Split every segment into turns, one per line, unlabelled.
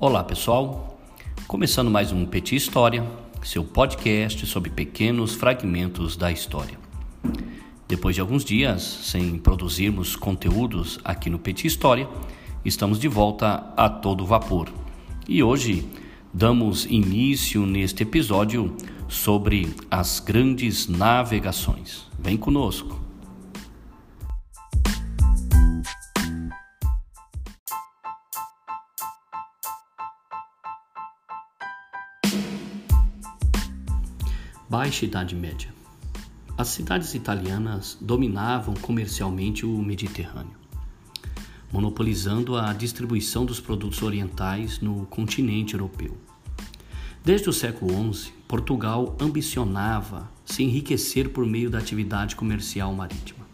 Olá pessoal, começando mais um Petit História, seu podcast sobre pequenos fragmentos da história. Depois de alguns dias sem produzirmos conteúdos aqui no Petit História, estamos de volta a todo vapor. E hoje damos início neste episódio sobre as grandes navegações. Vem conosco. Baixa Idade Média. As cidades italianas dominavam comercialmente o Mediterrâneo, monopolizando a distribuição dos produtos orientais no continente europeu. Desde o século XI, Portugal ambicionava se enriquecer por meio da atividade comercial marítima.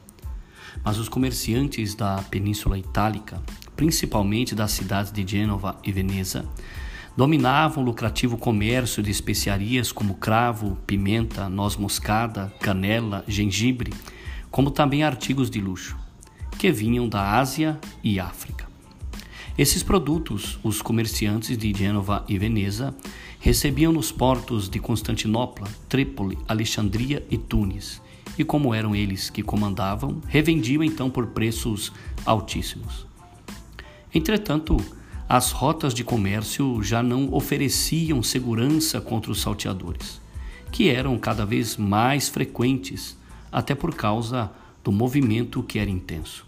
Mas os comerciantes da Península Itálica, principalmente das cidades de Gênova e Veneza, dominavam o lucrativo comércio de especiarias como cravo, pimenta, noz moscada, canela, gengibre, como também artigos de luxo, que vinham da Ásia e África. Esses produtos, os comerciantes de Gênova e Veneza recebiam nos portos de Constantinopla, Trípoli, Alexandria e Tunis, e como eram eles que comandavam, revendiam então por preços altíssimos. Entretanto, as rotas de comércio já não ofereciam segurança contra os salteadores, que eram cada vez mais frequentes, até por causa do movimento que era intenso.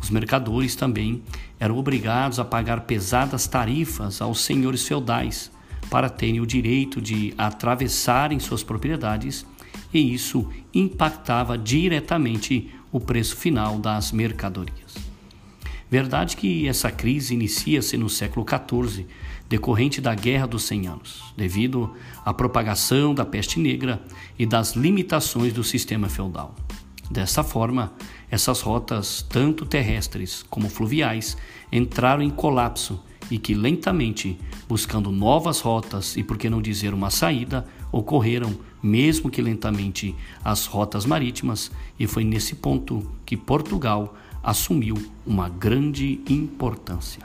Os mercadores também eram obrigados a pagar pesadas tarifas aos senhores feudais para terem o direito de atravessarem suas propriedades, e isso impactava diretamente o preço final das mercadorias. Verdade que essa crise inicia-se no século XIV, decorrente da Guerra dos Cem Anos, devido à propagação da peste negra e das limitações do sistema feudal. Dessa forma, essas rotas, tanto terrestres como fluviais, entraram em colapso e que lentamente, buscando novas rotas e por que não dizer uma saída, ocorreram, mesmo que lentamente, as rotas marítimas, e foi nesse ponto que Portugal assumiu uma grande importância.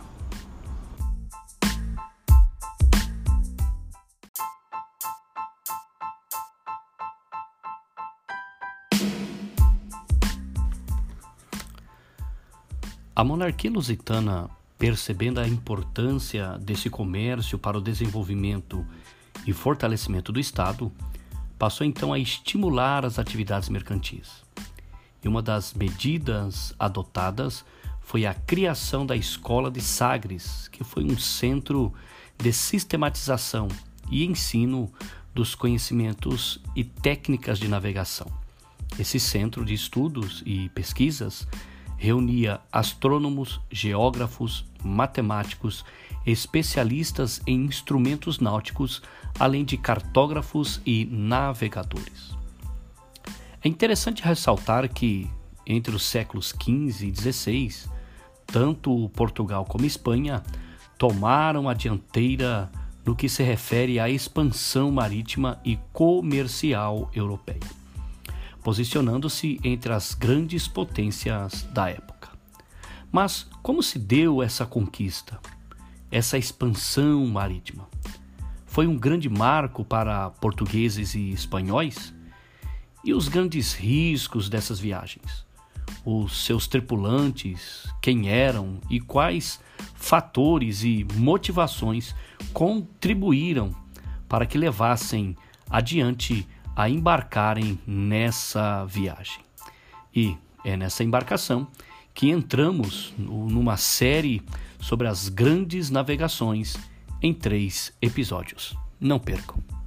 A monarquia lusitana, percebendo a importância desse comércio para o desenvolvimento e fortalecimento do Estado, passou então a estimular as atividades mercantis. E uma das medidas adotadas foi a criação da Escola de Sagres, que foi um centro de sistematização e ensino dos conhecimentos e técnicas de navegação. Esse centro de estudos e pesquisas reunia astrônomos, geógrafos, matemáticos, especialistas em instrumentos náuticos, além de cartógrafos e navegadores. É interessante ressaltar que, entre os séculos XV e XVI, tanto Portugal como Espanha tomaram a dianteira no que se refere à expansão marítima e comercial europeia, posicionando-se entre as grandes potências da época. Mas como se deu essa conquista, essa expansão marítima? Foi um grande marco para portugueses e espanhóis? E os grandes riscos dessas viagens? Os seus tripulantes, quem eram e quais fatores e motivações contribuíram para que levassem adiante a embarcarem nessa viagem. E é nessa embarcação que entramos numa série sobre as grandes navegações em três episódios. Não percam!